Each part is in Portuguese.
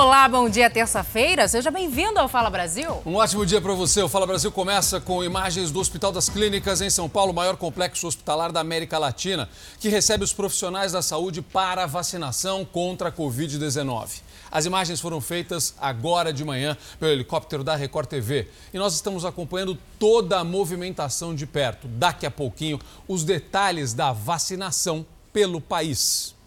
Olá, bom dia, terça-feira. Seja bem-vindo ao Fala Brasil. Um ótimo dia para você. O Fala Brasil começa com imagens do Hospital das Clínicas em São Paulo, maior complexo hospitalar da América Latina, que recebe os profissionais da saúde para vacinação contra a Covid-19. As imagens foram feitas agora de manhã pelo helicóptero da Record TV e nós estamos acompanhando toda a movimentação de perto. Daqui a pouquinho, os detalhes da vacinação pelo país.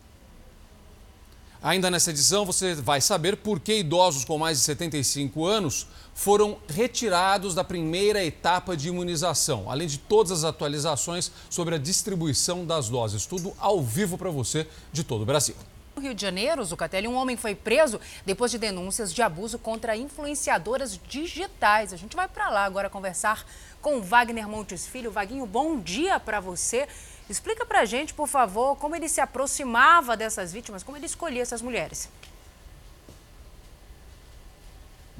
Ainda nessa edição, você vai saber por que idosos com mais de 75 anos foram retirados da primeira etapa de imunização, além de todas as atualizações sobre a distribuição das doses. Tudo ao vivo para você de todo o Brasil. No Rio de Janeiro, Zucatelli, um homem foi preso depois de denúncias de abuso contra influenciadoras digitais. A gente vai para lá agora conversar com Wagner Montes Filho. Vaguinho, bom dia para você. Explica para a gente, por favor, como ele se aproximava dessas vítimas, como ele escolhia essas mulheres.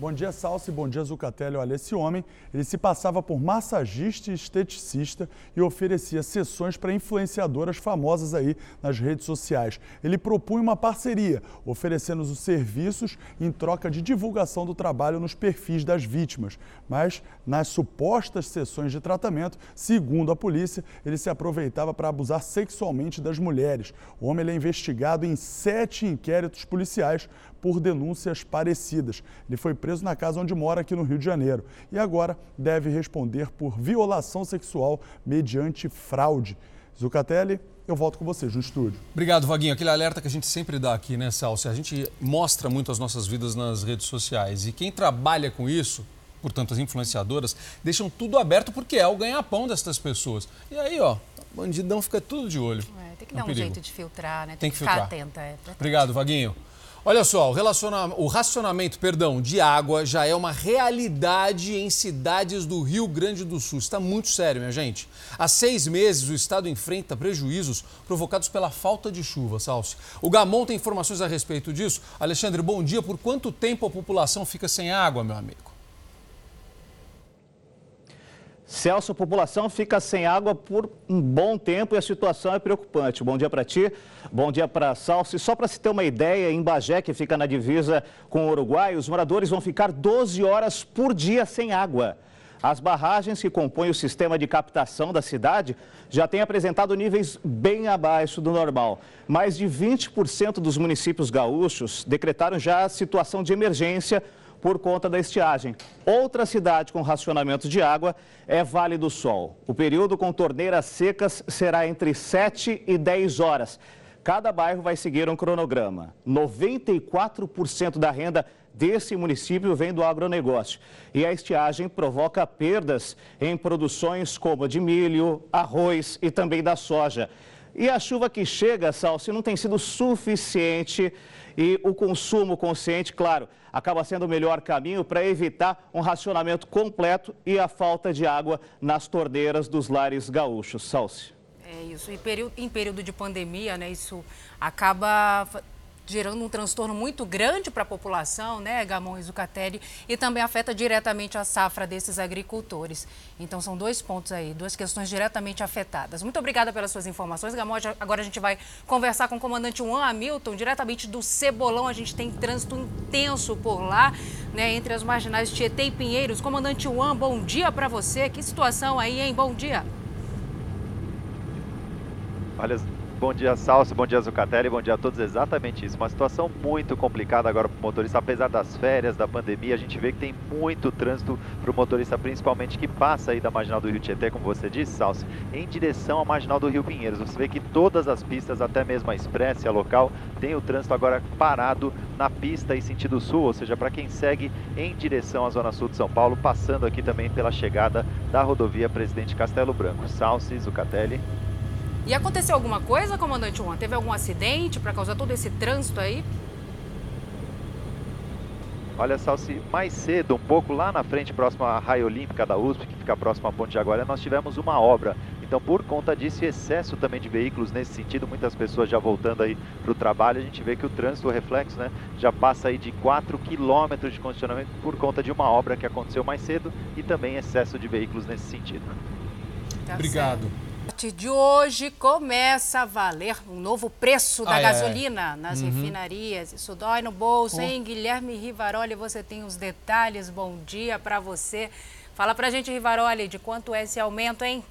Bom dia, Salsi. Bom dia, Zucatelli. Olha, esse homem, ele se passava por massagista e esteticista e oferecia sessões para influenciadoras famosas aí nas redes sociais. Ele propunha uma parceria, oferecendo os serviços em troca de divulgação do trabalho nos perfis das vítimas. Mas, nas supostas sessões de tratamento, segundo a polícia, ele se aproveitava para abusar sexualmente das mulheres. O homem é investigado em sete inquéritos policiais por denúncias parecidas. Ele foi preso na casa onde mora aqui no Rio de Janeiro e agora deve responder por violação sexual mediante fraude. Zucatelli, eu volto com vocês no estúdio. Obrigado, Vaguinho. Aquele alerta que a gente sempre dá aqui, né, Salsi? A gente mostra muito as nossas vidas nas redes sociais e quem trabalha com isso portanto as influenciadoras, deixam tudo aberto porque é o ganha-pão dessas pessoas. E aí, ó, bandidão fica tudo de olho. É, tem que é dar um, um jeito de filtrar, né? Tem, tem que, que ficar filtrar. atenta. É, Obrigado, Vaguinho. Olha só, o, o, racionamento perdão, de água já é uma realidade em cidades do Rio Grande do Sul. Está muito sério, minha gente. Há seis meses, o estado enfrenta prejuízos provocados pela falta de chuva, Salsi. O Gamon tem informações a respeito disso. Alexandre, bom dia. Por quanto tempo a população fica sem água, meu amigo? Celso, a população fica sem água por um bom tempo e a situação é preocupante. Bom dia para ti, bom dia para Salso. E só para se ter uma ideia, em Bagé, que fica na divisa com o Uruguai, os moradores vão ficar 12 horas por dia sem água. As barragens que compõem o sistema de captação da cidade já têm apresentado níveis bem abaixo do normal. Mais de 20% dos municípios gaúchos decretaram já a situação de emergência por conta da estiagem. Outra cidade com racionamento de água é Vale do Sol. O período com torneiras secas será entre 7 e 10 horas. Cada bairro vai seguir um cronograma. 94% da renda desse município vem do agronegócio. E a estiagem provoca perdas em produções como a de milho, arroz e também da soja. E a chuva que chega, Salsi, não tem sido suficiente e o consumo consciente, claro, acaba sendo o melhor caminho para evitar um racionamento completo e a falta de água nas torneiras dos lares gaúchos. Salsi. É isso. E em período de pandemia, né, isso acaba gerando um transtorno muito grande para a população, né, Gamon e Zucatelli, e também afeta diretamente a safra desses agricultores. Então são dois pontos aí, duas questões diretamente afetadas. Muito obrigada pelas suas informações, Gamon. Agora a gente vai conversar com o comandante Juan Hamilton, diretamente do Cebolão. A gente tem trânsito intenso por lá, né, entre as marginais Tietê e Pinheiros. Comandante Juan, bom dia para você. Que situação aí, hein? Bom dia. Olha, Bom dia, Salso. Bom dia, Zucatelli. Bom dia a todos. Exatamente isso. Uma situação muito complicada agora para o motorista. Apesar das férias, da pandemia, a gente vê que tem muito trânsito para o motorista, principalmente que passa aí da Marginal do Rio Tietê, como você disse, Salso, em direção à Marginal do Rio Pinheiros. Você vê que todas as pistas, até mesmo a expressa a local, tem o trânsito agora parado na pista em sentido sul, ou seja, para quem segue em direção à Zona Sul de São Paulo, passando aqui também pela chegada da rodovia Presidente Castelo Branco. Salso, Zucatelli. E aconteceu alguma coisa, comandante Juan? Teve algum acidente para causar todo esse trânsito aí? Olha, Salsi, mais cedo, um pouco lá na frente, próximo à Raia Olímpica da USP, que fica próximo à Ponte de Agora, nós tivemos uma obra. Então, por conta disso, excesso também de veículos nesse sentido, muitas pessoas já voltando aí para o trabalho, a gente vê que o trânsito, o reflexo, né, já passa aí de 4 quilômetros de condicionamento por conta de uma obra que aconteceu mais cedo e também excesso de veículos nesse sentido. Tá Obrigado. Certo. Partir de hoje começa a valer um novo preço da Ai, gasolina ai. nas Uhum. refinarias. Isso dói no bolso, hein? Guilherme Rivaroli, você tem os detalhes. Bom dia para você. Fala pra gente, Rivaroli, de quanto é esse aumento, hein?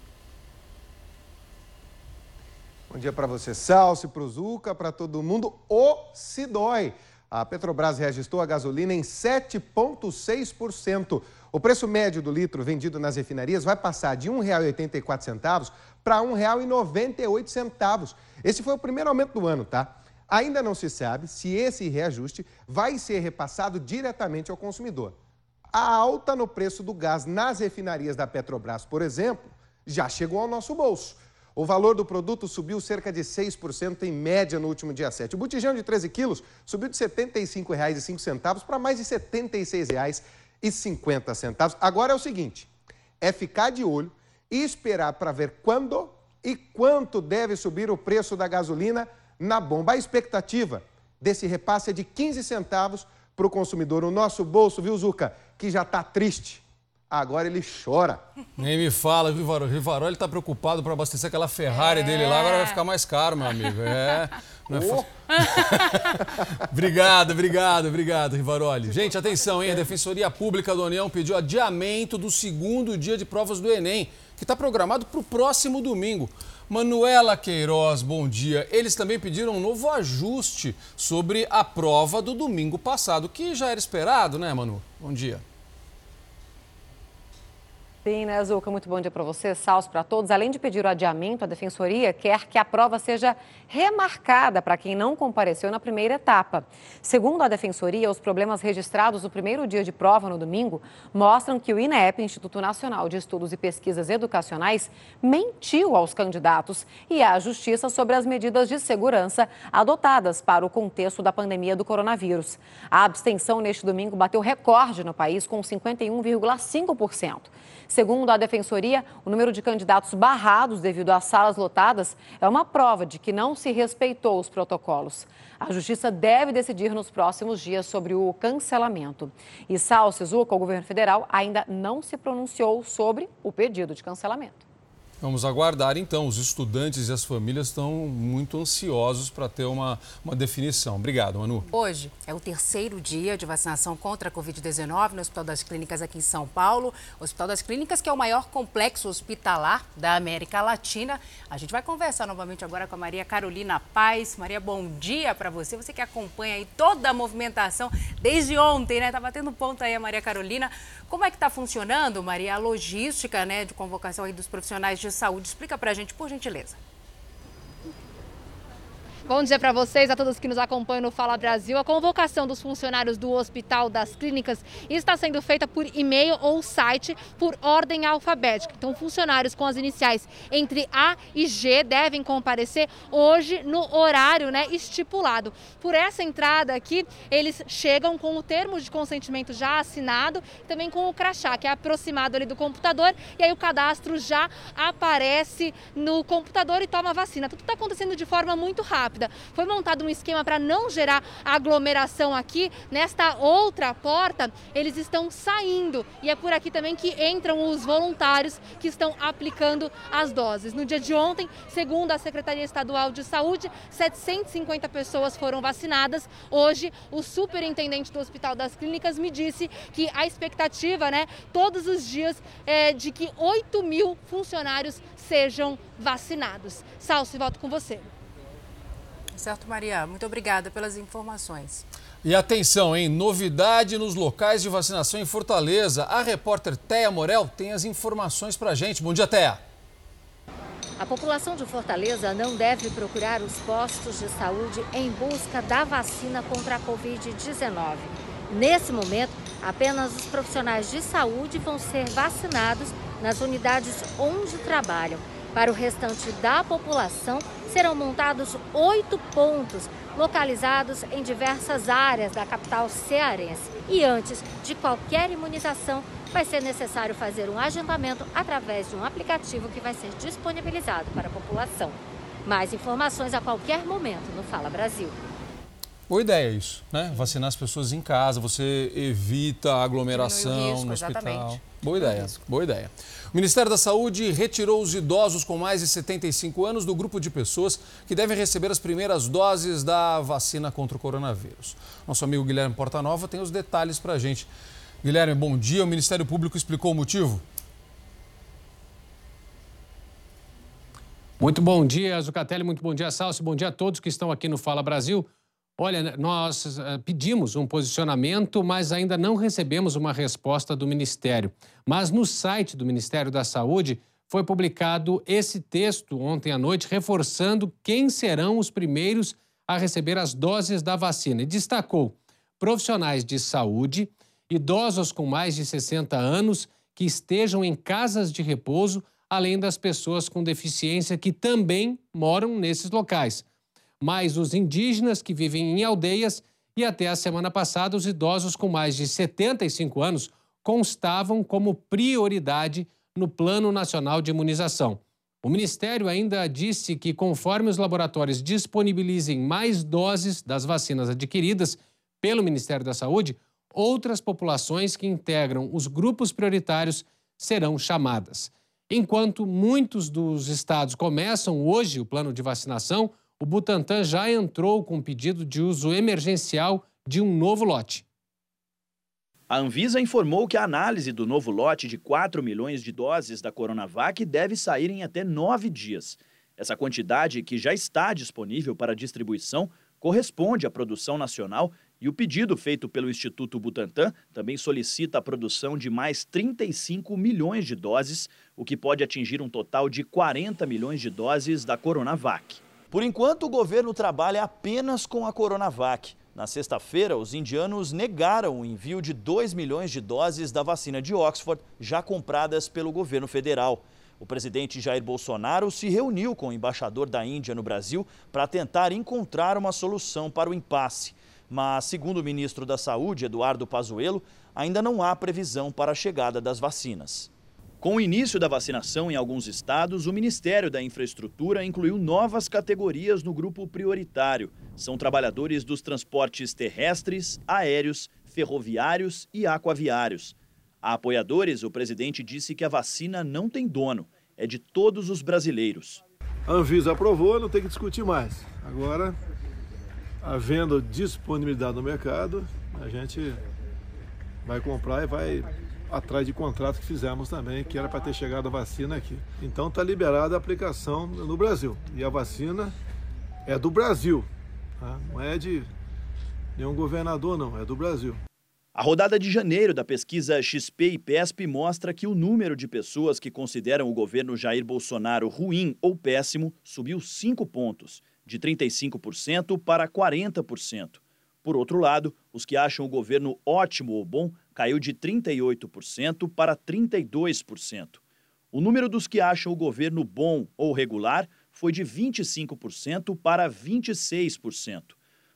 Bom dia para você, Salsi, para o Zuca, para todo mundo. O se dói. A Petrobras registrou a gasolina em 7,6%. O preço médio do litro vendido nas refinarias vai passar de R$ 1,84 para R$ 1,98. Esse foi o primeiro aumento do ano, tá? Ainda não se sabe se esse reajuste vai ser repassado diretamente ao consumidor. A alta no preço do gás nas refinarias da Petrobras, por exemplo, já chegou ao nosso bolso. O valor do produto subiu cerca de 6% em média no último dia 7. O botijão de 13 quilos subiu de R$ 75,05 para mais de R$ 76,50. Agora é o seguinte: é ficar de olho e esperar para ver quando e quanto deve subir o preço da gasolina na bomba. A expectativa desse repasse é de 15 centavos para o consumidor. O nosso bolso, viu, Zuca, que já está triste. Agora ele chora. Nem me fala, Rivarol. Rivarol está preocupado para abastecer aquela Ferrari dele lá, agora vai ficar mais caro, meu amigo. É. Não é fácil. obrigado, obrigado, obrigado, Rivaroli. Gente, atenção, hein? A Defensoria Pública da União pediu adiamento do segundo dia de provas do Enem, que está programado para o próximo domingo. Manuela Queiroz, bom dia. Eles também pediram um novo ajuste sobre a prova do domingo passado, que já era esperado, né, Manu? Bom dia. Sim, né, Zuca? Muito bom dia para você, salve para todos. Além de pedir o adiamento, a Defensoria quer que a prova seja remarcada para quem não compareceu na primeira etapa. Segundo a Defensoria, os problemas registrados no primeiro dia de prova no domingo mostram que o INEP, Instituto Nacional de Estudos e Pesquisas Educacionais, mentiu aos candidatos e à Justiça sobre as medidas de segurança adotadas para o contexto da pandemia do coronavírus. A abstenção neste domingo bateu recorde no país, com 51,5%. Segundo a Defensoria, o número de candidatos barrados devido às salas lotadas é uma prova de que não se respeitou os protocolos. A Justiça deve decidir nos próximos dias sobre o cancelamento. E Sal Sizuca, o governo federal, ainda não se pronunciou sobre o pedido de cancelamento. Vamos aguardar então. Os estudantes e as famílias estão muito ansiosos para ter uma, uma definição. Obrigado, Manu. Hoje é o terceiro dia de vacinação contra a Covid-19 no Hospital das Clínicas aqui em São Paulo. O Hospital das Clínicas, que é o maior complexo hospitalar da América Latina. A gente vai conversar novamente agora com a Maria Carolina Paz. Maria, bom dia para você. Você que acompanha aí toda a movimentação desde ontem, né? Tá batendo ponto aí a Maria Carolina. Como é que está funcionando, Maria, a logística, né, de convocação aí dos profissionais de saúde? Explica para a gente, por gentileza. Bom dia para vocês, a todos que nos acompanham no Fala Brasil. A convocação dos funcionários do Hospital das Clínicas está sendo feita por e-mail ou site por ordem alfabética. Então, funcionários com as iniciais entre A e G devem comparecer hoje no horário né, estipulado. Por essa entrada aqui, eles chegam com o termo de consentimento já assinado, também com o crachá, que é aproximado ali do computador, e aí o cadastro já aparece no computador e toma vacina. Tudo está acontecendo de forma muito rápida. Foi montado um esquema para não gerar aglomeração aqui. Nesta outra porta, eles estão saindo e é por aqui também que entram os voluntários que estão aplicando as doses. No dia de ontem, segundo a Secretaria Estadual de Saúde, 750 pessoas foram vacinadas. Hoje, o superintendente do Hospital das Clínicas me disse que a expectativa, né, todos os dias, é de que 8 mil funcionários sejam vacinados. Salso, volto com você. Certo, Maria. Muito obrigada pelas informações. E atenção, hein? Novidade nos locais de vacinação em Fortaleza. A repórter Teia Morel tem as informações pra gente. Bom dia, Teia. A população de Fortaleza não deve procurar os postos de saúde em busca da vacina contra a Covid-19. Nesse momento, apenas os profissionais de saúde vão ser vacinados nas unidades onde trabalham. Para o restante da população, serão montados oito pontos localizados em diversas áreas da capital cearense. E antes de qualquer imunização, vai ser necessário fazer um agendamento através de um aplicativo que vai ser disponibilizado para a população. Mais informações a qualquer momento no Fala Brasil. Boa ideia isso, né? Vacinar as pessoas em casa, você evita a aglomeração risco, no hospital. exatamente. Boa ideia, boa ideia. O Ministério da Saúde retirou os idosos com mais de 75 anos do grupo de pessoas que devem receber as primeiras doses da vacina contra o coronavírus. Nosso amigo Guilherme Portanova tem os detalhes para a gente. Guilherme, bom dia. O Ministério Público explicou o motivo? Muito bom dia, Zucatelli. Muito bom dia, Salsi. Bom dia a todos que estão aqui no Fala Brasil. Olha, nós uh, pedimos um posicionamento, mas ainda não recebemos uma resposta do Ministério. Mas no site do Ministério da Saúde foi publicado esse texto ontem à noite, reforçando quem serão os primeiros a receber as doses da vacina. E destacou profissionais de saúde, idosos com mais de 60 anos que estejam em casas de repouso, além das pessoas com deficiência que também moram nesses locais mais os indígenas que vivem em aldeias e até a semana passada os idosos com mais de 75 anos constavam como prioridade no Plano Nacional de Imunização. O Ministério ainda disse que, conforme os laboratórios disponibilizem mais doses das vacinas adquiridas pelo Ministério da Saúde, outras populações que integram os grupos prioritários serão chamadas. Enquanto muitos dos estados começam hoje o plano de vacinação, o Butantan já entrou com pedido de uso emergencial de um novo lote. A Anvisa informou que a análise do novo lote de 4 milhões de doses da Coronavac deve sair em até nove dias. Essa quantidade, que já está disponível para distribuição, corresponde à produção nacional e o pedido feito pelo Instituto Butantan também solicita a produção de mais 35 milhões de doses, o que pode atingir um total de 40 milhões de doses da Coronavac. Por enquanto, o governo trabalha apenas com a Coronavac. Na sexta-feira, os indianos negaram o envio de 2 milhões de doses da vacina de Oxford, já compradas pelo governo federal. O presidente Jair Bolsonaro se reuniu com o embaixador da Índia no Brasil para tentar encontrar uma solução para o impasse. Mas, segundo o ministro da Saúde, Eduardo Pazuello, ainda não há previsão para a chegada das vacinas. Com o início da vacinação em alguns estados, o Ministério da Infraestrutura incluiu novas categorias no grupo prioritário. São trabalhadores dos transportes terrestres, aéreos, ferroviários e aquaviários. A apoiadores, o presidente disse que a vacina não tem dono, é de todos os brasileiros. A Anvisa aprovou, não tem que discutir mais. Agora, havendo disponibilidade no mercado, a gente vai comprar e vai atrás de contrato que fizemos também, que era para ter chegado a vacina aqui. Então está liberada a aplicação no Brasil. E a vacina é do Brasil, tá? não é de nenhum governador, não, é do Brasil. A rodada de janeiro da pesquisa XP e PESP mostra que o número de pessoas que consideram o governo Jair Bolsonaro ruim ou péssimo subiu 5 pontos, de 35% para 40%. Por outro lado, os que acham o governo ótimo ou bom caiu de 38% para 32%. O número dos que acham o governo bom ou regular foi de 25% para 26%.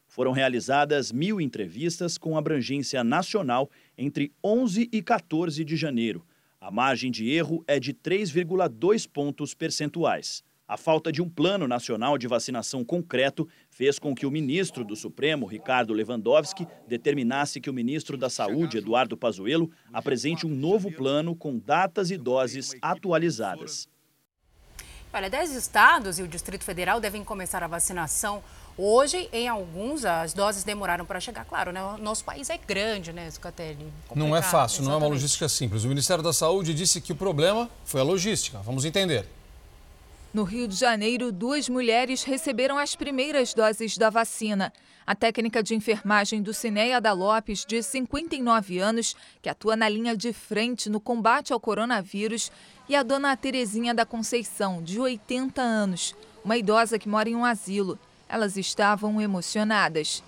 Foram realizadas mil entrevistas com abrangência nacional entre 11 e 14 de janeiro. A margem de erro é de 3,2 pontos percentuais. A falta de um plano nacional de vacinação concreto fez com que o ministro do Supremo, Ricardo Lewandowski, determinasse que o ministro da Saúde, Eduardo Pazuello, apresente um novo plano com datas e doses atualizadas. Olha, 10 estados e o Distrito Federal devem começar a vacinação Hoje, em alguns, as doses demoraram para chegar. Claro, né? O nosso país é grande, né, Zucatelli? Não é fácil, Exatamente. não é uma logística simples. O Ministério da Saúde disse que o problema foi a logística. Vamos entender. No Rio de Janeiro, duas mulheres receberam as primeiras doses da vacina. A técnica de enfermagem do Cineia da Lopes, de 59 anos, que atua na linha de frente no combate ao coronavírus, e a dona Terezinha da Conceição, de 80 anos, uma idosa que mora em um asilo. Elas estavam emocionadas.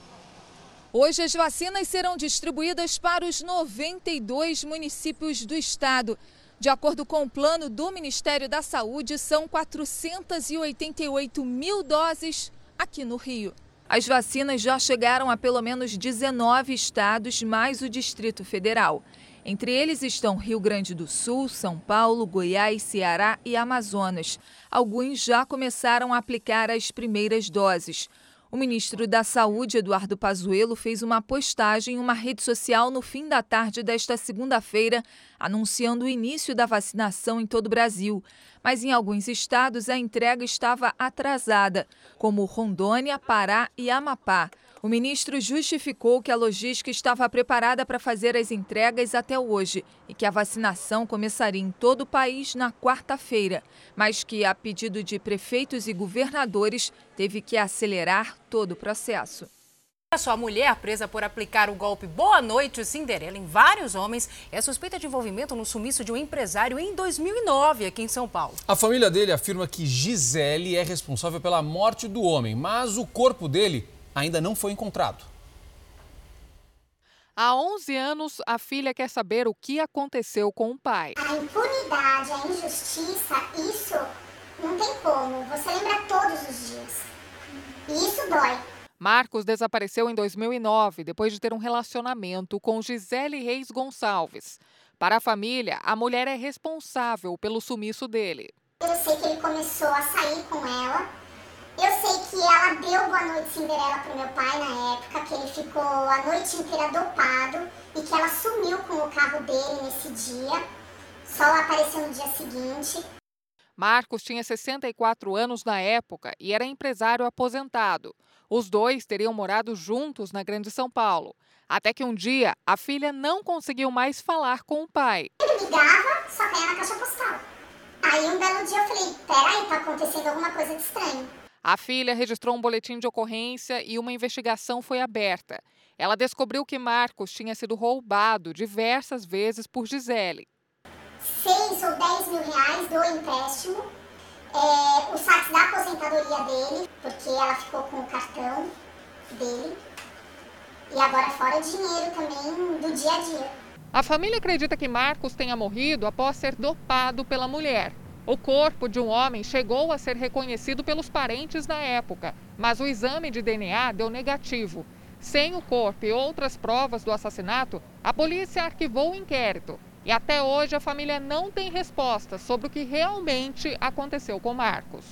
Hoje as vacinas serão distribuídas para os 92 municípios do estado. De acordo com o plano do Ministério da Saúde, são 488 mil doses aqui no Rio. As vacinas já chegaram a pelo menos 19 estados, mais o Distrito Federal. Entre eles estão Rio Grande do Sul, São Paulo, Goiás, Ceará e Amazonas. Alguns já começaram a aplicar as primeiras doses. O ministro da Saúde, Eduardo Pazuello, fez uma postagem em uma rede social no fim da tarde desta segunda-feira, anunciando o início da vacinação em todo o Brasil. Mas em alguns estados a entrega estava atrasada, como Rondônia, Pará e Amapá. O ministro justificou que a logística estava preparada para fazer as entregas até hoje e que a vacinação começaria em todo o país na quarta-feira, mas que, a pedido de prefeitos e governadores, teve que acelerar todo o processo. A sua mulher, presa por aplicar o golpe Boa Noite Cinderela em vários homens, é suspeita de envolvimento no sumiço de um empresário em 2009 aqui em São Paulo. A família dele afirma que Gisele é responsável pela morte do homem, mas o corpo dele ainda não foi encontrado. Há 11 anos, a filha quer saber o que aconteceu com o pai. A impunidade, a injustiça, isso não tem como. Você lembra todos os dias. E isso dói. Marcos desapareceu em 2009, depois de ter um relacionamento com Gisele Reis Gonçalves. Para a família, a mulher é responsável pelo sumiço dele. Eu sei que ele começou a sair com ela eu sei que ela deu boa noite Cinderela pro meu pai na época, que ele ficou a noite inteira dopado e que ela sumiu com o carro dele nesse dia. Só apareceu no dia seguinte. Marcos tinha 64 anos na época e era empresário aposentado. Os dois teriam morado juntos na Grande São Paulo. Até que um dia a filha não conseguiu mais falar com o pai. Ele ligava, só caía na caixa postal. Aí um belo dia eu falei: peraí, tá acontecendo alguma coisa de estranho. A filha registrou um boletim de ocorrência e uma investigação foi aberta. Ela descobriu que Marcos tinha sido roubado diversas vezes por Gisele. Seis ou dez mil reais do empréstimo, é, o saque da aposentadoria dele, porque ela ficou com o cartão dele, e agora fora dinheiro também do dia a dia. A família acredita que Marcos tenha morrido após ser dopado pela mulher. O corpo de um homem chegou a ser reconhecido pelos parentes na época, mas o exame de DNA deu negativo. Sem o corpo e outras provas do assassinato, a polícia arquivou o inquérito. E até hoje a família não tem resposta sobre o que realmente aconteceu com Marcos.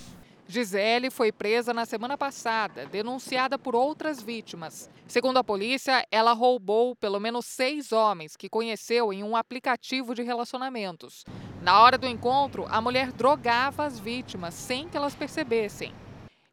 Gisele foi presa na semana passada, denunciada por outras vítimas. Segundo a polícia, ela roubou pelo menos seis homens que conheceu em um aplicativo de relacionamentos. Na hora do encontro, a mulher drogava as vítimas sem que elas percebessem.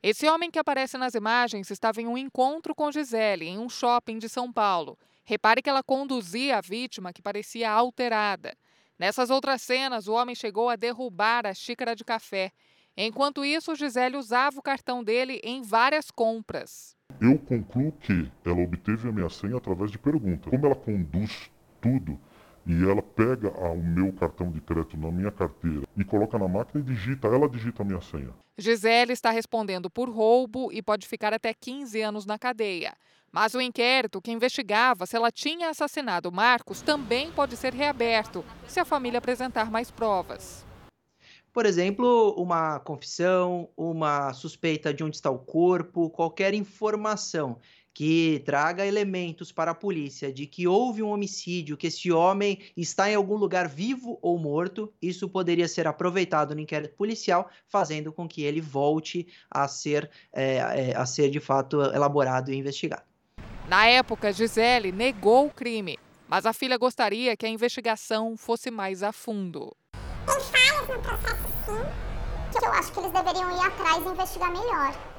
Esse homem que aparece nas imagens estava em um encontro com Gisele em um shopping de São Paulo. Repare que ela conduzia a vítima que parecia alterada. Nessas outras cenas, o homem chegou a derrubar a xícara de café Enquanto isso, Gisele usava o cartão dele em várias compras. Eu concluo que ela obteve a minha senha através de pergunta. Como ela conduz tudo e ela pega o meu cartão de crédito na minha carteira e coloca na máquina e digita, ela digita a minha senha. Gisele está respondendo por roubo e pode ficar até 15 anos na cadeia. Mas o inquérito que investigava se ela tinha assassinado Marcos também pode ser reaberto se a família apresentar mais provas. Por exemplo, uma confissão, uma suspeita de onde está o corpo, qualquer informação que traga elementos para a polícia de que houve um homicídio, que esse homem está em algum lugar vivo ou morto, isso poderia ser aproveitado no inquérito policial, fazendo com que ele volte a ser, é, é, a ser de fato elaborado e investigado. Na época, Gisele negou o crime, mas a filha gostaria que a investigação fosse mais a fundo. Tem falhas no processo, sim, que eu acho que eles deveriam ir atrás e investigar melhor.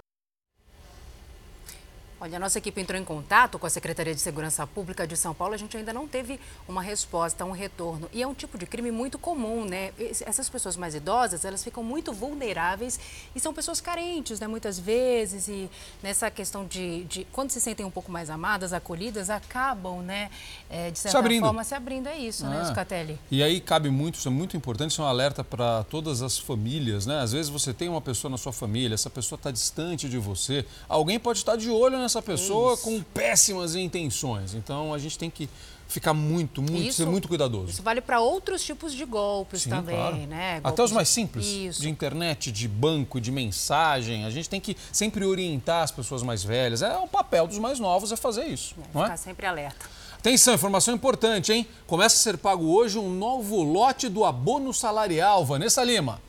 Olha, a nossa equipe entrou em contato com a Secretaria de Segurança Pública de São Paulo. A gente ainda não teve uma resposta, um retorno. E é um tipo de crime muito comum, né? Essas pessoas mais idosas, elas ficam muito vulneráveis e são pessoas carentes, né? Muitas vezes. E nessa questão de, de quando se sentem um pouco mais amadas, acolhidas, acabam, né? É, de certa se forma, se abrindo. É isso, né, ah. né, Scatelli? E aí cabe muito, isso é muito importante, isso é um alerta para todas as famílias, né? Às vezes você tem uma pessoa na sua família, essa pessoa está distante de você. Alguém pode estar de olho nessa essa pessoa isso. com péssimas intenções. Então a gente tem que ficar muito, muito, isso, ser muito cuidadoso. Isso vale para outros tipos de golpes Sim, também, claro. né? Golpes Até os mais simples, isso. de internet, de banco, de mensagem. A gente tem que sempre orientar as pessoas mais velhas. É o papel dos mais novos é fazer isso, é, não é? Ficar sempre alerta. Atenção, informação importante, hein? Começa a ser pago hoje um novo lote do abono salarial. Vanessa Lima.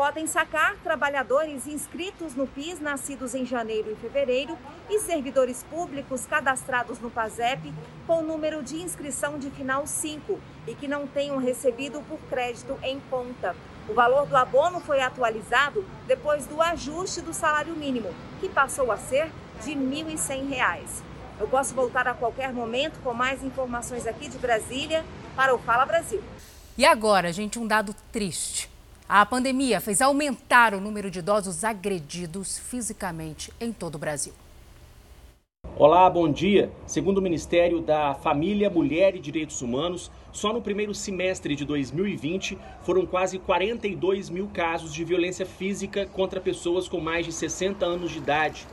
Podem sacar trabalhadores inscritos no PIS nascidos em janeiro e fevereiro e servidores públicos cadastrados no PASEP com número de inscrição de final 5 e que não tenham recebido por crédito em conta. O valor do abono foi atualizado depois do ajuste do salário mínimo, que passou a ser de R$ 1.100. Eu posso voltar a qualquer momento com mais informações aqui de Brasília para o Fala Brasil. E agora, gente, um dado triste. A pandemia fez aumentar o número de idosos agredidos fisicamente em todo o Brasil. Olá, bom dia. Segundo o Ministério da Família, Mulher e Direitos Humanos, só no primeiro semestre de 2020 foram quase 42 mil casos de violência física contra pessoas com mais de 60 anos de idade.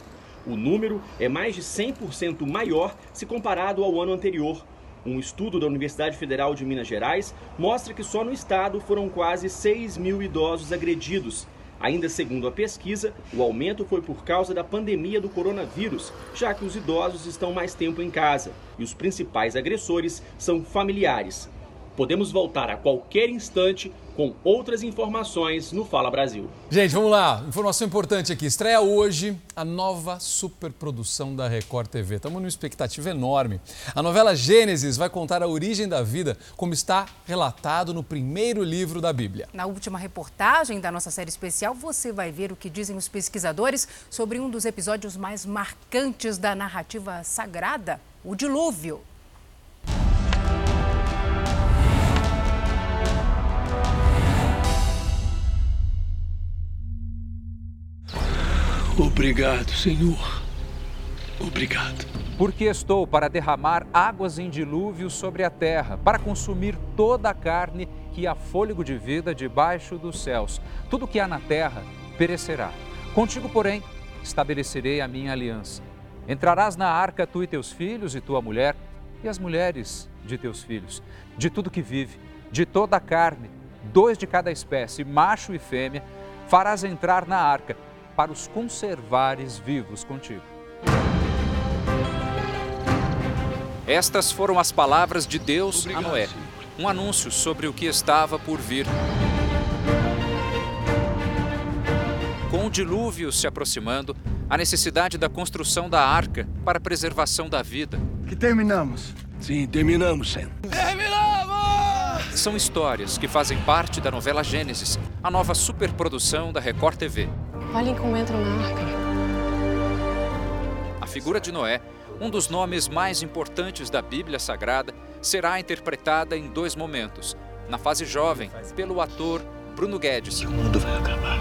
O número é mais de 100% maior se comparado ao ano anterior. Um estudo da Universidade Federal de Minas Gerais mostra que só no estado foram quase 6 mil idosos agredidos. Ainda segundo a pesquisa, o aumento foi por causa da pandemia do coronavírus, já que os idosos estão mais tempo em casa e os principais agressores são familiares. Podemos voltar a qualquer instante com outras informações no Fala Brasil. Gente, vamos lá. Informação importante aqui. Estreia hoje a nova superprodução da Record TV. Estamos numa expectativa enorme. A novela Gênesis vai contar a origem da vida, como está relatado no primeiro livro da Bíblia. Na última reportagem da nossa série especial, você vai ver o que dizem os pesquisadores sobre um dos episódios mais marcantes da narrativa sagrada, o dilúvio. Obrigado, Senhor. Obrigado. Porque estou para derramar águas em dilúvio sobre a terra, para consumir toda a carne que há fôlego de vida debaixo dos céus. Tudo que há na terra perecerá. Contigo, porém, estabelecerei a minha aliança. Entrarás na arca tu e teus filhos e tua mulher e as mulheres de teus filhos. De tudo que vive, de toda a carne, dois de cada espécie, macho e fêmea, farás entrar na arca para os conservares vivos contigo. Estas foram as palavras de Deus Obrigado, a Noé, um anúncio sobre o que estava por vir. Com o dilúvio se aproximando, a necessidade da construção da arca para a preservação da vida. Que terminamos. Sim, terminamos, Senhor. Terminamos! São histórias que fazem parte da novela Gênesis, a nova superprodução da Record TV. Olhem como entram na arca. A figura de Noé, um dos nomes mais importantes da Bíblia Sagrada, será interpretada em dois momentos. Na fase jovem, pelo ator Bruno Guedes. E o mundo vai acabar.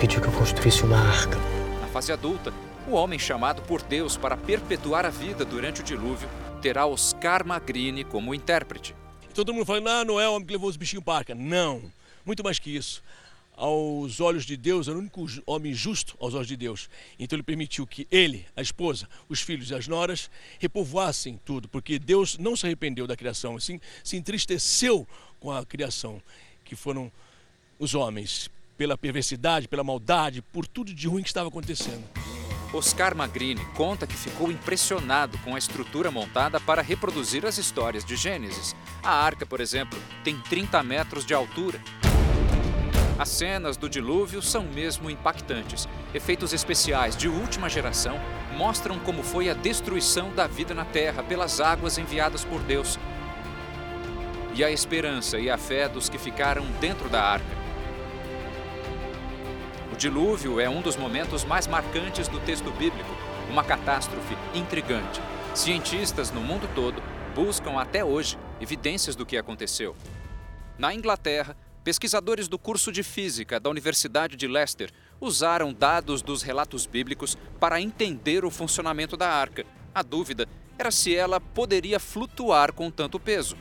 Pediu que eu construísse uma arca. Na fase adulta, o homem chamado por Deus para perpetuar a vida durante o dilúvio terá Oscar Magrini como intérprete. Todo mundo fala, não, não é o homem que levou os bichinhos para a arca. Não, muito mais que isso aos olhos de Deus, era o único homem justo aos olhos de Deus. Então ele permitiu que ele, a esposa, os filhos e as noras repovoassem tudo, porque Deus não se arrependeu da criação, assim se entristeceu com a criação, que foram os homens, pela perversidade, pela maldade, por tudo de ruim que estava acontecendo. Oscar Magrini conta que ficou impressionado com a estrutura montada para reproduzir as histórias de Gênesis. A arca, por exemplo, tem 30 metros de altura. As cenas do dilúvio são mesmo impactantes. Efeitos especiais de última geração mostram como foi a destruição da vida na Terra pelas águas enviadas por Deus. E a esperança e a fé dos que ficaram dentro da arca. O dilúvio é um dos momentos mais marcantes do texto bíblico, uma catástrofe intrigante. Cientistas no mundo todo buscam até hoje evidências do que aconteceu. Na Inglaterra, Pesquisadores do curso de Física da Universidade de Leicester usaram dados dos relatos bíblicos para entender o funcionamento da arca. A dúvida era se ela poderia flutuar com tanto peso.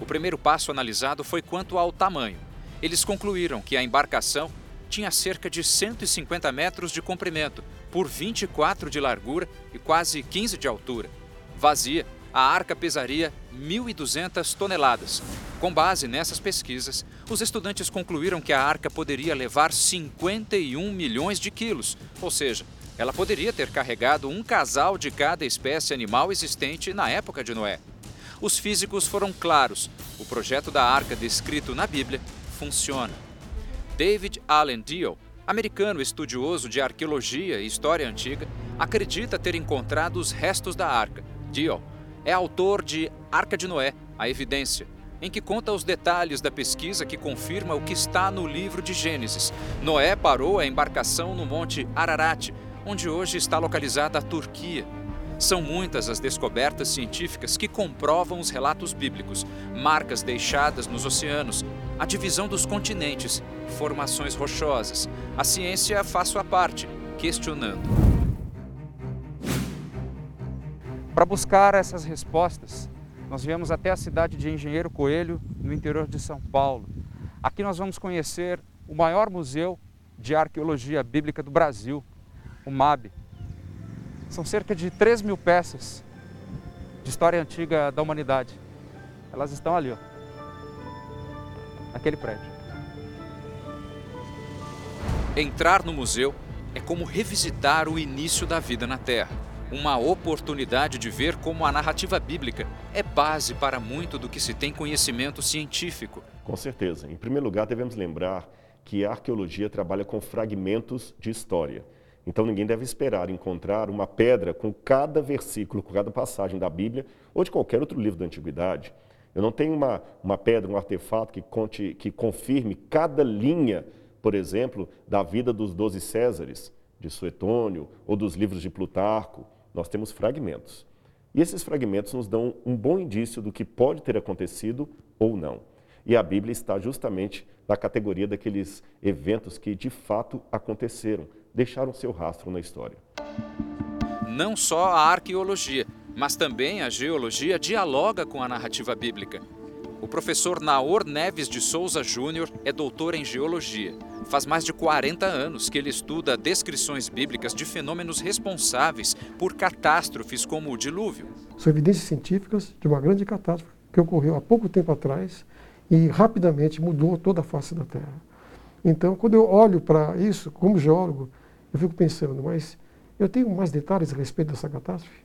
O primeiro passo analisado foi quanto ao tamanho. Eles concluíram que a embarcação tinha cerca de 150 metros de comprimento, por 24 de largura e quase 15 de altura. Vazia, a arca pesaria 1.200 toneladas. Com base nessas pesquisas, os estudantes concluíram que a arca poderia levar 51 milhões de quilos, ou seja, ela poderia ter carregado um casal de cada espécie animal existente na época de Noé. Os físicos foram claros: o projeto da arca descrito na Bíblia funciona. David Allen Deal, americano estudioso de arqueologia e história antiga, acredita ter encontrado os restos da arca. Deal é autor de Arca de Noé, a Evidência, em que conta os detalhes da pesquisa que confirma o que está no livro de Gênesis. Noé parou a embarcação no Monte Ararat, onde hoje está localizada a Turquia. São muitas as descobertas científicas que comprovam os relatos bíblicos, marcas deixadas nos oceanos, a divisão dos continentes, formações rochosas. A ciência faz sua parte, questionando. Para buscar essas respostas, nós viemos até a cidade de Engenheiro Coelho, no interior de São Paulo. Aqui nós vamos conhecer o maior museu de arqueologia bíblica do Brasil, o MAB. São cerca de 3 mil peças de história antiga da humanidade. Elas estão ali, ó, naquele prédio. Entrar no museu é como revisitar o início da vida na Terra. Uma oportunidade de ver como a narrativa bíblica é base para muito do que se tem conhecimento científico. Com certeza. Em primeiro lugar, devemos lembrar que a arqueologia trabalha com fragmentos de história. Então ninguém deve esperar encontrar uma pedra com cada versículo, com cada passagem da Bíblia ou de qualquer outro livro da antiguidade. Eu não tenho uma, uma pedra, um artefato que, conte, que confirme cada linha, por exemplo, da vida dos doze Césares, de Suetônio, ou dos livros de Plutarco. Nós temos fragmentos. E esses fragmentos nos dão um bom indício do que pode ter acontecido ou não. E a Bíblia está justamente na categoria daqueles eventos que de fato aconteceram, deixaram seu rastro na história. Não só a arqueologia, mas também a geologia dialoga com a narrativa bíblica. O professor Naor Neves de Souza Júnior é doutor em geologia. Faz mais de 40 anos que ele estuda descrições bíblicas de fenômenos responsáveis por catástrofes como o dilúvio. São evidências científicas de uma grande catástrofe que ocorreu há pouco tempo atrás e rapidamente mudou toda a face da Terra. Então, quando eu olho para isso como geólogo, eu fico pensando, mas eu tenho mais detalhes a respeito dessa catástrofe?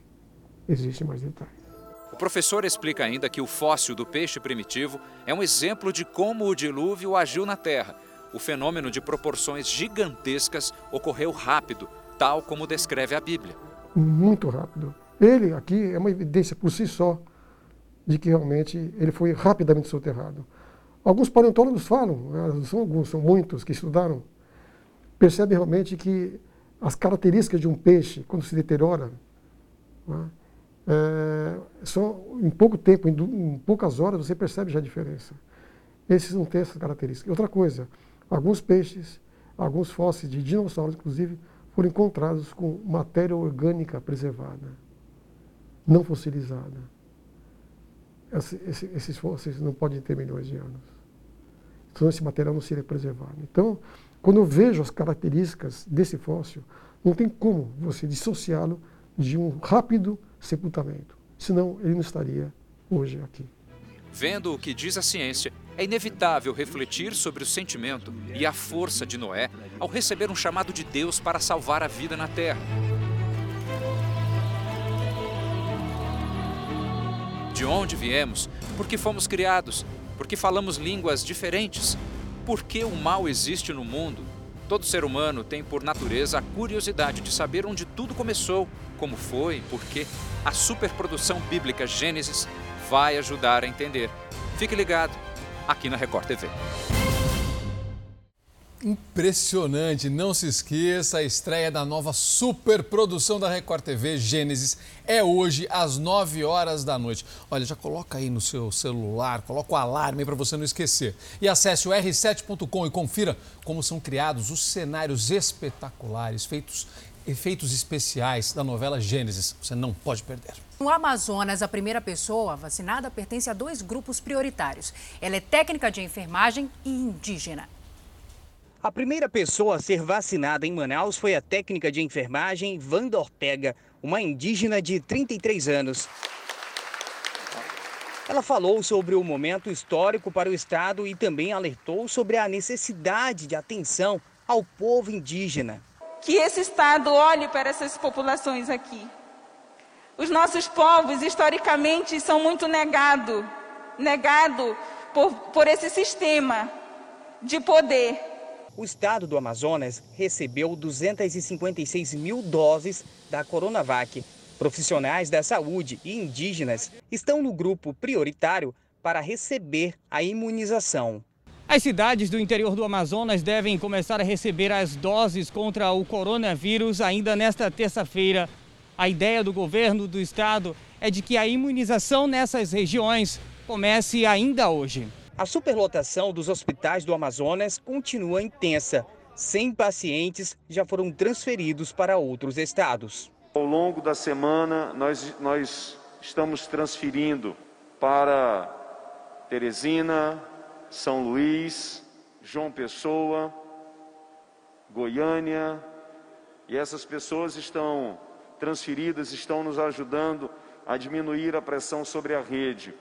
Existem mais detalhes. O professor explica ainda que o fóssil do peixe primitivo é um exemplo de como o dilúvio agiu na Terra. O fenômeno de proporções gigantescas ocorreu rápido, tal como descreve a Bíblia. Muito rápido. Ele aqui é uma evidência por si só de que realmente ele foi rapidamente soterrado. Alguns paleontólogos falam, né, são alguns, são muitos que estudaram, percebem realmente que as características de um peixe, quando se deteriora, né, só em pouco tempo, em, em, poucas horas, você percebe já a diferença. Esses não têm essa característica. Outra coisa, alguns peixes, alguns fósseis de dinossauros, inclusive, foram encontrados com matéria orgânica preservada, não fossilizada. Esse, esse, esses fósseis não podem ter milhões de anos. Então, esse material não seria preservado. Então, quando eu vejo as características desse fóssil, não tem como você dissociá-lo de um rápido sepultamento. Senão, ele não estaria hoje aqui. Vendo o que diz a ciência, é inevitável refletir sobre o sentimento e a força de Noé ao receber um chamado de Deus para salvar a vida na terra. De onde viemos? Por que fomos criados? Por que falamos línguas diferentes? Por que o mal existe no mundo? Todo ser humano tem por natureza a curiosidade de saber onde tudo começou, como foi, por quê. A superprodução bíblica Gênesis vai ajudar a entender. Fique ligado aqui na Record TV. Impressionante, não se esqueça, a estreia da nova superprodução da Record TV Gênesis é hoje às 9 horas da noite. Olha, já coloca aí no seu celular, coloca o alarme para você não esquecer. E acesse o r7.com e confira como são criados os cenários espetaculares, feitos efeitos especiais da novela Gênesis. Você não pode perder. No Amazonas, a primeira pessoa vacinada pertence a dois grupos prioritários. Ela é técnica de enfermagem e indígena. A primeira pessoa a ser vacinada em Manaus foi a técnica de enfermagem Wanda Ortega, uma indígena de 33 anos. Ela falou sobre o momento histórico para o Estado e também alertou sobre a necessidade de atenção ao povo indígena. Que esse Estado olhe para essas populações aqui. Os nossos povos, historicamente, são muito negados negado por, por esse sistema de poder o estado do Amazonas recebeu 256 mil doses da Coronavac. Profissionais da saúde e indígenas estão no grupo prioritário para receber a imunização. As cidades do interior do Amazonas devem começar a receber as doses contra o coronavírus ainda nesta terça-feira. A ideia do governo do estado é de que a imunização nessas regiões comece ainda hoje. A superlotação dos hospitais do Amazonas continua intensa. 100 pacientes já foram transferidos para outros estados. Ao longo da semana, nós, nós estamos transferindo para Teresina, São Luís, João Pessoa, Goiânia, e essas pessoas estão transferidas, estão nos ajudando a diminuir a pressão sobre a rede.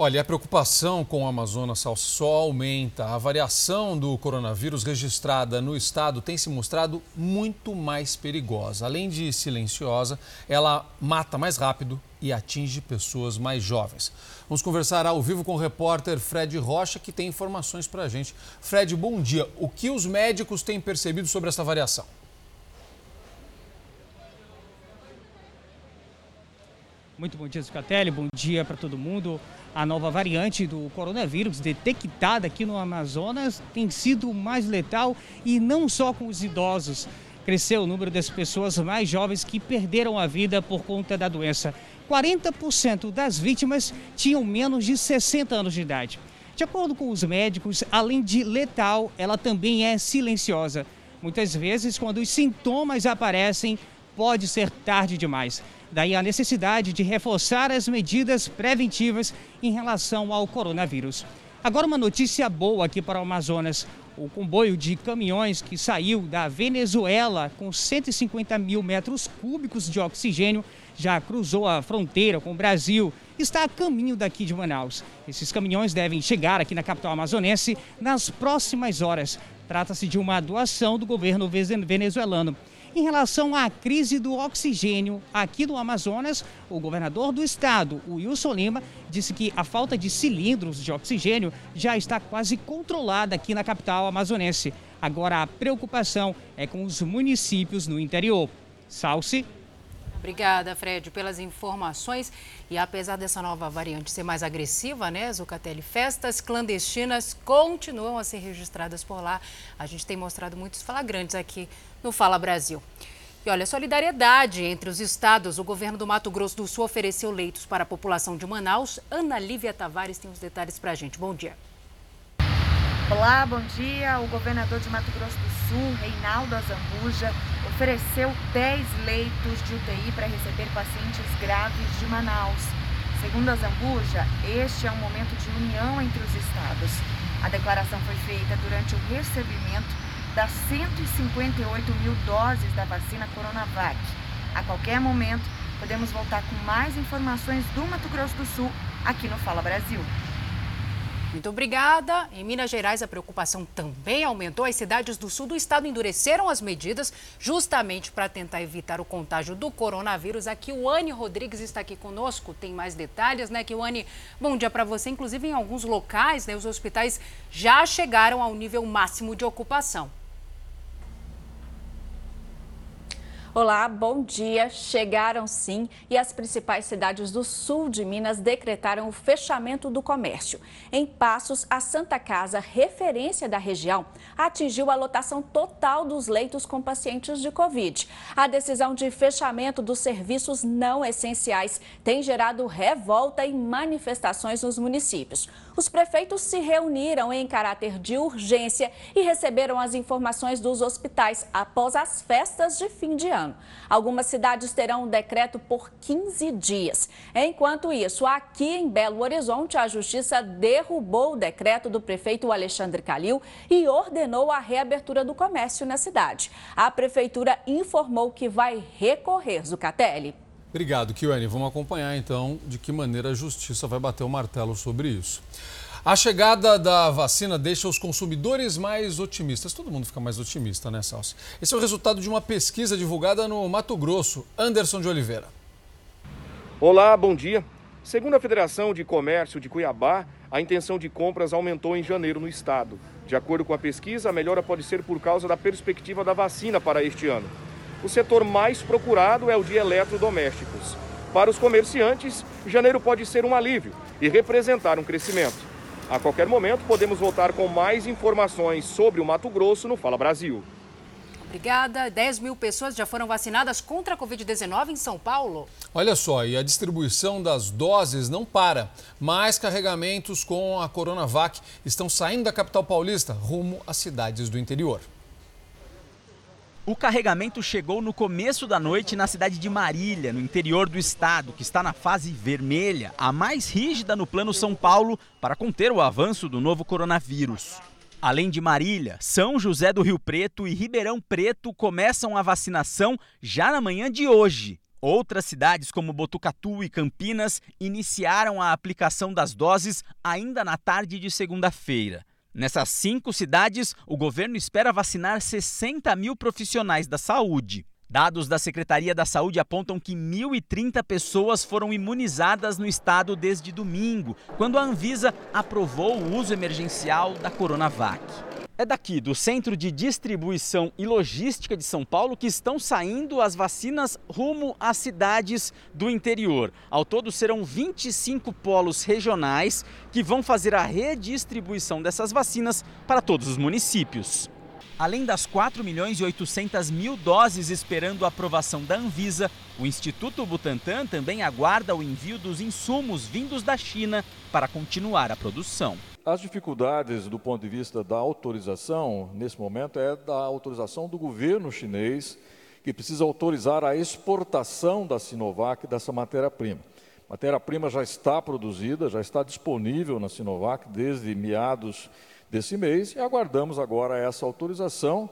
Olha, a preocupação com o Amazonas só aumenta. A variação do coronavírus registrada no estado tem se mostrado muito mais perigosa. Além de silenciosa, ela mata mais rápido e atinge pessoas mais jovens. Vamos conversar ao vivo com o repórter Fred Rocha, que tem informações para a gente. Fred, bom dia. O que os médicos têm percebido sobre essa variação? Muito bom dia, Zucatelli. Bom dia para todo mundo. A nova variante do coronavírus detectada aqui no Amazonas tem sido mais letal e não só com os idosos. Cresceu o número das pessoas mais jovens que perderam a vida por conta da doença. 40% das vítimas tinham menos de 60 anos de idade. De acordo com os médicos, além de letal, ela também é silenciosa. Muitas vezes, quando os sintomas aparecem, pode ser tarde demais. Daí a necessidade de reforçar as medidas preventivas em relação ao coronavírus. Agora, uma notícia boa aqui para o Amazonas. O comboio de caminhões que saiu da Venezuela com 150 mil metros cúbicos de oxigênio já cruzou a fronteira com o Brasil. Está a caminho daqui de Manaus. Esses caminhões devem chegar aqui na capital amazonense nas próximas horas. Trata-se de uma doação do governo venezuelano. Em relação à crise do oxigênio aqui no Amazonas, o governador do estado, Wilson Lima, disse que a falta de cilindros de oxigênio já está quase controlada aqui na capital amazonense. Agora a preocupação é com os municípios no interior. Salce. Obrigada, Fred, pelas informações. E apesar dessa nova variante ser mais agressiva, né, Zucatelli, festas clandestinas continuam a ser registradas por lá. A gente tem mostrado muitos flagrantes aqui no Fala Brasil. E olha, solidariedade entre os estados. O governo do Mato Grosso do Sul ofereceu leitos para a população de Manaus. Ana Lívia Tavares tem os detalhes para a gente. Bom dia. Olá, bom dia. O governador de Mato Grosso do Sul, Reinaldo Azambuja, ofereceu 10 leitos de UTI para receber pacientes graves de Manaus. Segundo Azambuja, este é um momento de união entre os estados. A declaração foi feita durante o recebimento das 158 mil doses da vacina Coronavac. A qualquer momento, podemos voltar com mais informações do Mato Grosso do Sul aqui no Fala Brasil. Muito obrigada. Em Minas Gerais, a preocupação também aumentou. As cidades do sul do estado endureceram as medidas justamente para tentar evitar o contágio do coronavírus. A Kiwane Rodrigues está aqui conosco. Tem mais detalhes, né, Kiwane? Bom dia para você. Inclusive, em alguns locais, né, os hospitais já chegaram ao nível máximo de ocupação. Olá, bom dia. Chegaram sim e as principais cidades do sul de Minas decretaram o fechamento do comércio. Em Passos, a Santa Casa, referência da região, atingiu a lotação total dos leitos com pacientes de Covid. A decisão de fechamento dos serviços não essenciais tem gerado revolta e manifestações nos municípios. Os prefeitos se reuniram em caráter de urgência e receberam as informações dos hospitais após as festas de fim de ano ano. Algumas cidades terão um decreto por 15 dias. Enquanto isso, aqui em Belo Horizonte, a Justiça derrubou o decreto do prefeito Alexandre Calil e ordenou a reabertura do comércio na cidade. A prefeitura informou que vai recorrer, Zucatelli. Obrigado, Kiwane. Vamos acompanhar então de que maneira a justiça vai bater o martelo sobre isso. A chegada da vacina deixa os consumidores mais otimistas. Todo mundo fica mais otimista, né, Salsi? Esse é o resultado de uma pesquisa divulgada no Mato Grosso. Anderson de Oliveira. Olá, bom dia. Segundo a Federação de Comércio de Cuiabá, a intenção de compras aumentou em janeiro no estado. De acordo com a pesquisa, a melhora pode ser por causa da perspectiva da vacina para este ano. O setor mais procurado é o de eletrodomésticos. Para os comerciantes, janeiro pode ser um alívio e representar um crescimento. A qualquer momento, podemos voltar com mais informações sobre o Mato Grosso no Fala Brasil. Obrigada. 10 mil pessoas já foram vacinadas contra a Covid-19 em São Paulo. Olha só, e a distribuição das doses não para. Mais carregamentos com a Coronavac estão saindo da capital paulista rumo às cidades do interior. O carregamento chegou no começo da noite na cidade de Marília, no interior do estado, que está na fase vermelha, a mais rígida no Plano São Paulo para conter o avanço do novo coronavírus. Além de Marília, São José do Rio Preto e Ribeirão Preto começam a vacinação já na manhã de hoje. Outras cidades, como Botucatu e Campinas, iniciaram a aplicação das doses ainda na tarde de segunda-feira. Nessas cinco cidades, o governo espera vacinar 60 mil profissionais da saúde. Dados da Secretaria da Saúde apontam que 1.030 pessoas foram imunizadas no estado desde domingo, quando a Anvisa aprovou o uso emergencial da Coronavac. É daqui, do Centro de Distribuição e Logística de São Paulo, que estão saindo as vacinas rumo às cidades do interior. Ao todo, serão 25 polos regionais que vão fazer a redistribuição dessas vacinas para todos os municípios. Além das 4 milhões e 800 mil doses esperando a aprovação da Anvisa, o Instituto Butantan também aguarda o envio dos insumos vindos da China para continuar a produção. As dificuldades do ponto de vista da autorização, nesse momento, é da autorização do governo chinês, que precisa autorizar a exportação da Sinovac dessa matéria-prima. Matéria-prima já está produzida, já está disponível na Sinovac desde meados desse mês e aguardamos agora essa autorização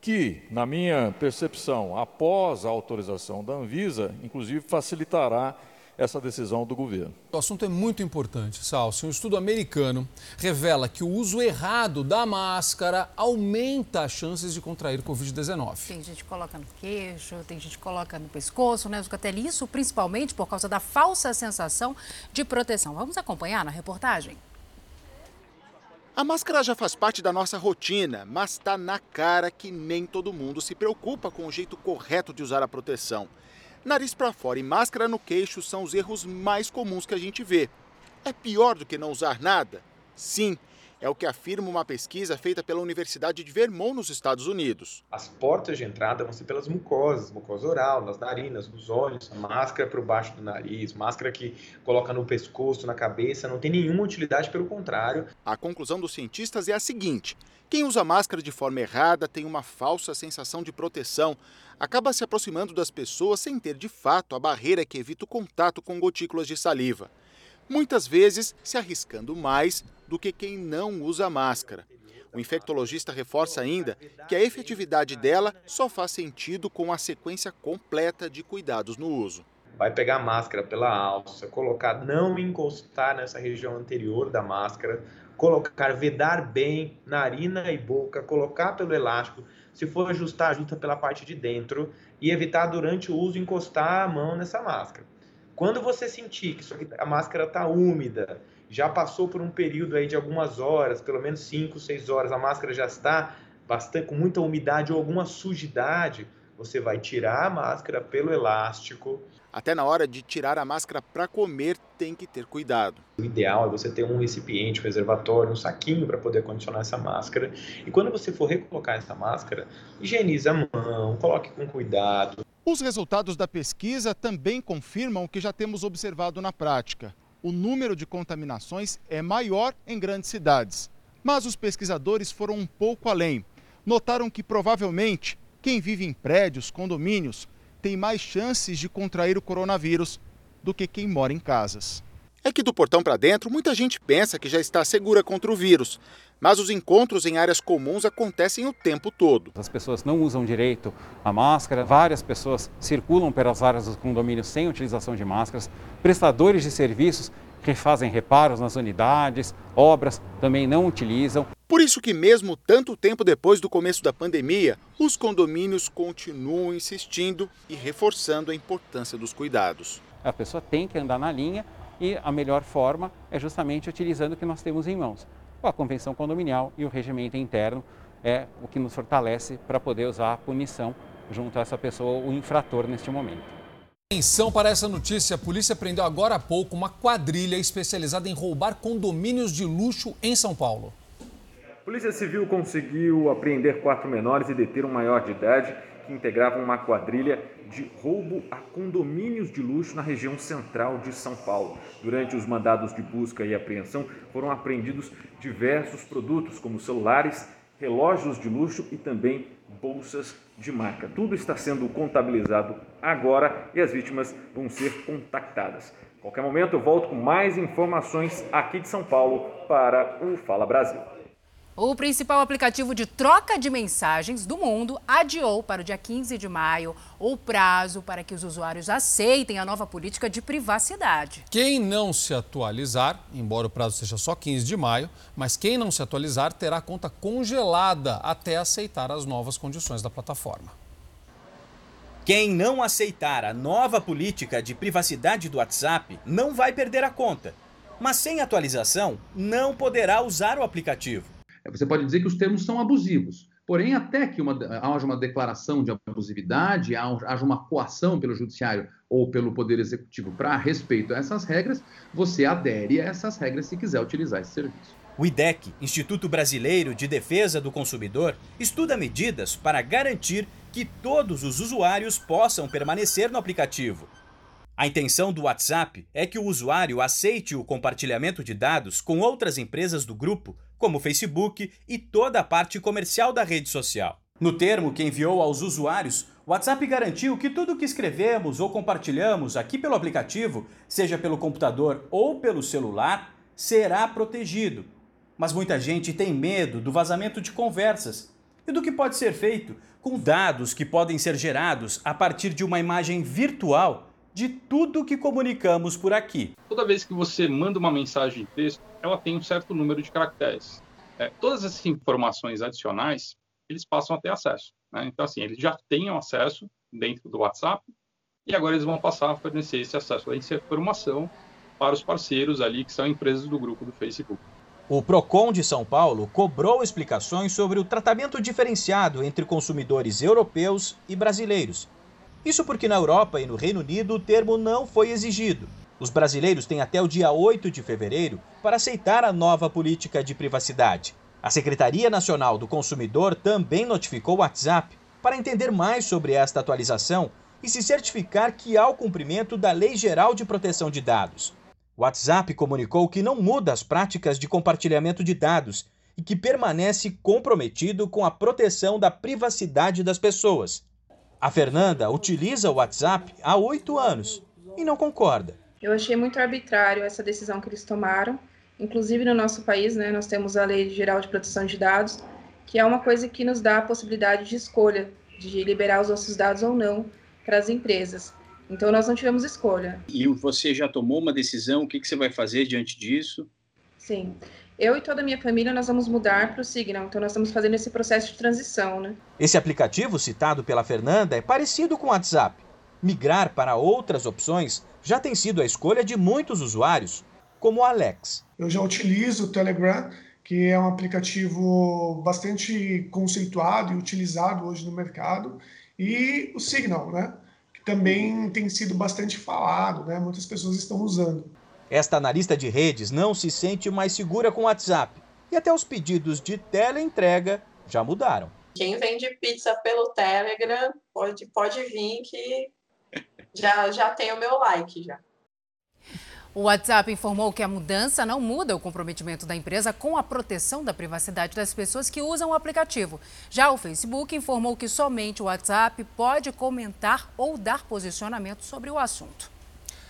que, na minha percepção, após a autorização da Anvisa, inclusive facilitará essa decisão do governo. O assunto é muito importante, Salso. Um estudo americano revela que o uso errado da máscara aumenta as chances de contrair Covid-19. Tem gente que coloca no queixo, tem gente que coloca no pescoço, né, Zucatelli? Isso principalmente por causa da falsa sensação de proteção. Vamos acompanhar na reportagem? A máscara já faz parte da nossa rotina, mas está na cara que nem todo mundo se preocupa com o jeito correto de usar a proteção. Nariz para fora e máscara no queixo são os erros mais comuns que a gente vê. É pior do que não usar nada? Sim, é o que afirma uma pesquisa feita pela Universidade de Vermont, nos Estados Unidos. As portas de entrada vão ser pelas mucosas, mucosa oral, nas narinas, nos olhos, máscara para o baixo do nariz, máscara que coloca no pescoço, na cabeça, não tem nenhuma utilidade, pelo contrário. A conclusão dos cientistas é a seguinte: quem usa máscara de forma errada tem uma falsa sensação de proteção, acaba se aproximando das pessoas sem ter de fato a barreira que evita o contato com gotículas de saliva muitas vezes se arriscando mais do que quem não usa máscara. O infectologista reforça ainda que a efetividade dela só faz sentido com a sequência completa de cuidados no uso. Vai pegar a máscara pela alça, colocar, não encostar nessa região anterior da máscara, colocar, vedar bem narina e boca, colocar pelo elástico. Se for ajustar, ajusta pela parte de dentro e evitar durante o uso encostar a mão nessa máscara. Quando você sentir que a máscara está úmida, já passou por um período aí de algumas horas, pelo menos 5, 6 horas, a máscara já está bastante com muita umidade ou alguma sujidade, você vai tirar a máscara pelo elástico. Até na hora de tirar a máscara para comer, tem que ter cuidado. O ideal é você ter um recipiente, um reservatório, um saquinho para poder condicionar essa máscara. E quando você for recolocar essa máscara, higienize a mão, coloque com cuidado. Os resultados da pesquisa também confirmam o que já temos observado na prática. O número de contaminações é maior em grandes cidades. Mas os pesquisadores foram um pouco além. Notaram que provavelmente quem vive em prédios, condomínios, tem mais chances de contrair o coronavírus do que quem mora em casas. É que do portão para dentro, muita gente pensa que já está segura contra o vírus, mas os encontros em áreas comuns acontecem o tempo todo. As pessoas não usam direito a máscara, várias pessoas circulam pelas áreas dos condomínios sem utilização de máscaras, prestadores de serviços que fazem reparos nas unidades, obras também não utilizam. Por isso que mesmo tanto tempo depois do começo da pandemia, os condomínios continuam insistindo e reforçando a importância dos cuidados. A pessoa tem que andar na linha e a melhor forma é justamente utilizando o que nós temos em mãos a convenção condominial e o regimento interno é o que nos fortalece para poder usar a punição junto a essa pessoa, o infrator neste momento. Atenção para essa notícia: a polícia prendeu agora há pouco uma quadrilha especializada em roubar condomínios de luxo em São Paulo. Polícia Civil conseguiu apreender quatro menores e deter um maior de idade que integravam uma quadrilha de roubo a condomínios de luxo na região central de São Paulo. Durante os mandados de busca e apreensão foram apreendidos diversos produtos, como celulares, relógios de luxo e também bolsas de marca. Tudo está sendo contabilizado agora e as vítimas vão ser contactadas. A qualquer momento eu volto com mais informações aqui de São Paulo para o Fala Brasil. O principal aplicativo de troca de mensagens do mundo adiou para o dia 15 de maio o prazo para que os usuários aceitem a nova política de privacidade. Quem não se atualizar, embora o prazo seja só 15 de maio, mas quem não se atualizar terá a conta congelada até aceitar as novas condições da plataforma. Quem não aceitar a nova política de privacidade do WhatsApp não vai perder a conta, mas sem atualização não poderá usar o aplicativo. Você pode dizer que os termos são abusivos. Porém, até que uma, haja uma declaração de abusividade, haja uma coação pelo judiciário ou pelo Poder Executivo para respeito a essas regras, você adere a essas regras se quiser utilizar esse serviço. O IDEC, Instituto Brasileiro de Defesa do Consumidor, estuda medidas para garantir que todos os usuários possam permanecer no aplicativo. A intenção do WhatsApp é que o usuário aceite o compartilhamento de dados com outras empresas do grupo como o Facebook e toda a parte comercial da rede social. No termo que enviou aos usuários, o WhatsApp garantiu que tudo que escrevemos ou compartilhamos aqui pelo aplicativo, seja pelo computador ou pelo celular, será protegido. Mas muita gente tem medo do vazamento de conversas e do que pode ser feito com dados que podem ser gerados a partir de uma imagem virtual de tudo que comunicamos por aqui. Toda vez que você manda uma mensagem de texto, ela tem um certo número de caracteres. É, todas essas informações adicionais, eles passam a ter acesso. Né? Então, assim, eles já têm acesso dentro do WhatsApp e agora eles vão passar a fornecer esse acesso essa informação para os parceiros ali, que são empresas do grupo do Facebook. O Procon de São Paulo cobrou explicações sobre o tratamento diferenciado entre consumidores europeus e brasileiros. Isso porque na Europa e no Reino Unido o termo não foi exigido. Os brasileiros têm até o dia 8 de fevereiro para aceitar a nova política de privacidade. A Secretaria Nacional do Consumidor também notificou o WhatsApp para entender mais sobre esta atualização e se certificar que há o cumprimento da Lei Geral de Proteção de Dados. O WhatsApp comunicou que não muda as práticas de compartilhamento de dados e que permanece comprometido com a proteção da privacidade das pessoas. A Fernanda utiliza o WhatsApp há oito anos e não concorda. Eu achei muito arbitrário essa decisão que eles tomaram. Inclusive no nosso país, né, nós temos a Lei Geral de Proteção de Dados, que é uma coisa que nos dá a possibilidade de escolha de liberar os nossos dados ou não para as empresas. Então nós não tivemos escolha. E você já tomou uma decisão? O que, que você vai fazer diante disso? Sim. Eu e toda a minha família nós vamos mudar para o Signal, então nós estamos fazendo esse processo de transição, né? Esse aplicativo citado pela Fernanda é parecido com o WhatsApp. Migrar para outras opções já tem sido a escolha de muitos usuários, como o Alex. Eu já utilizo o Telegram, que é um aplicativo bastante conceituado e utilizado hoje no mercado, e o Signal, né? que também tem sido bastante falado, né? muitas pessoas estão usando. Esta analista de redes não se sente mais segura com o WhatsApp e até os pedidos de teleentrega já mudaram. Quem vende pizza pelo Telegram pode, pode vir que já, já tem o meu like já. O WhatsApp informou que a mudança não muda o comprometimento da empresa com a proteção da privacidade das pessoas que usam o aplicativo. Já o Facebook informou que somente o WhatsApp pode comentar ou dar posicionamento sobre o assunto.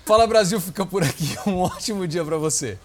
Fala Brasil fica por aqui. Um ótimo dia para você.